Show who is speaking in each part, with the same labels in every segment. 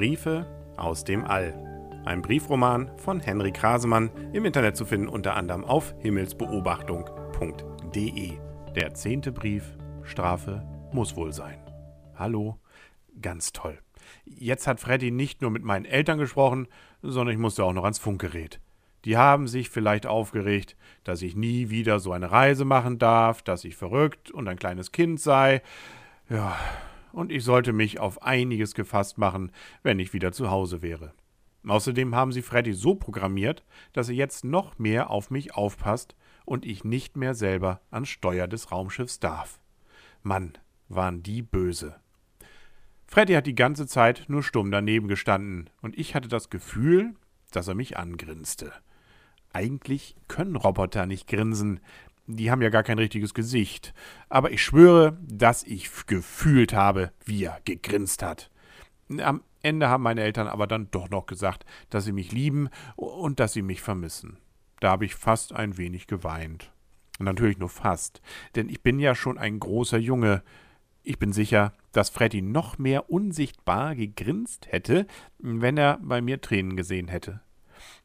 Speaker 1: Briefe aus dem All. Ein Briefroman von Henry Krasemann, im Internet zu finden unter anderem auf himmelsbeobachtung.de. Der zehnte Brief, Strafe muss wohl sein. Hallo, ganz toll. Jetzt hat Freddy nicht nur mit meinen Eltern gesprochen, sondern ich musste auch noch ans Funkgerät. Die haben sich vielleicht aufgeregt, dass ich nie wieder so eine Reise machen darf, dass ich verrückt und ein kleines Kind sei. Ja, und ich sollte mich auf einiges gefasst machen, wenn ich wieder zu Hause wäre. Außerdem haben sie Freddy so programmiert, dass er jetzt noch mehr auf mich aufpasst und ich nicht mehr selber ans Steuer des Raumschiffs darf. Mann, waren die böse. Freddy hat die ganze Zeit nur stumm daneben gestanden und ich hatte das Gefühl, dass er mich angrinste. Eigentlich können Roboter nicht grinsen, die haben ja gar kein richtiges Gesicht. Aber ich schwöre, dass ich gefühlt habe, wie er gegrinst hat. Am Ende haben meine Eltern aber dann doch noch gesagt, dass sie mich lieben und dass sie mich vermissen. Da habe ich fast ein wenig geweint. Natürlich nur fast, denn ich bin ja schon ein großer Junge. Ich bin sicher, dass Freddy noch mehr unsichtbar gegrinst hätte, wenn er bei mir Tränen gesehen hätte.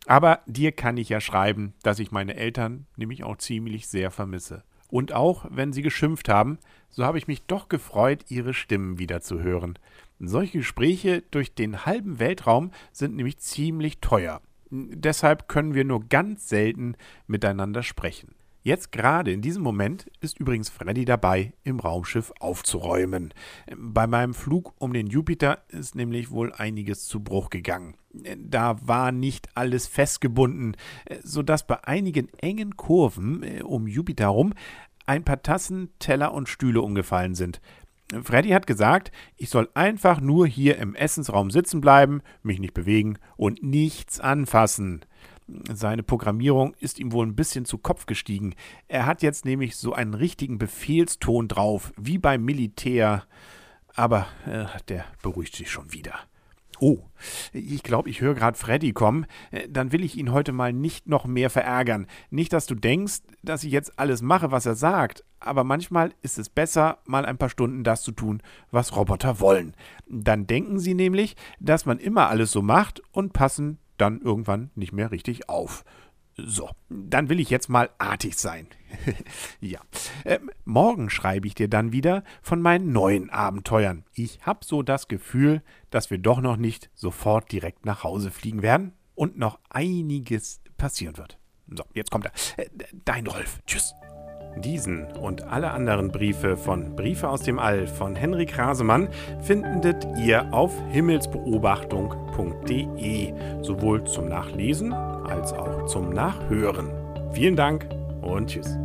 Speaker 1: Aber dir kann ich ja schreiben, dass ich meine Eltern nämlich auch ziemlich sehr vermisse. Und auch wenn sie geschimpft haben, so habe ich mich doch gefreut, ihre Stimmen wieder zu hören. Solche Gespräche durch den halben Weltraum sind nämlich ziemlich teuer. Deshalb können wir nur ganz selten miteinander sprechen. Jetzt gerade in diesem Moment ist übrigens Freddy dabei, im Raumschiff aufzuräumen. Bei meinem Flug um den Jupiter ist nämlich wohl einiges zu Bruch gegangen. Da war nicht alles festgebunden, sodass bei einigen engen Kurven äh, um Jupiter herum ein paar Tassen, Teller und Stühle umgefallen sind. Freddy hat gesagt, ich soll einfach nur hier im Essensraum sitzen bleiben, mich nicht bewegen und nichts anfassen. Seine Programmierung ist ihm wohl ein bisschen zu Kopf gestiegen. Er hat jetzt nämlich so einen richtigen Befehlston drauf, wie beim Militär. Aber äh, der beruhigt sich schon wieder. Oh, ich glaube, ich höre gerade Freddy kommen. Äh, dann will ich ihn heute mal nicht noch mehr verärgern. Nicht, dass du denkst, dass ich jetzt alles mache, was er sagt. Aber manchmal ist es besser, mal ein paar Stunden das zu tun, was Roboter wollen. Dann denken sie nämlich, dass man immer alles so macht und passen dann irgendwann nicht mehr richtig auf. So, dann will ich jetzt mal artig sein. ja. Ähm, morgen schreibe ich dir dann wieder von meinen neuen Abenteuern. Ich habe so das Gefühl, dass wir doch noch nicht sofort direkt nach Hause fliegen werden und noch einiges passieren wird. So, jetzt kommt er. Äh, dein Rolf. Tschüss. Diesen und alle anderen Briefe von Briefe aus dem All von Henrik Rasemann findet ihr auf himmelsbeobachtung.de, sowohl zum Nachlesen als auch zum Nachhören. Vielen Dank und tschüss.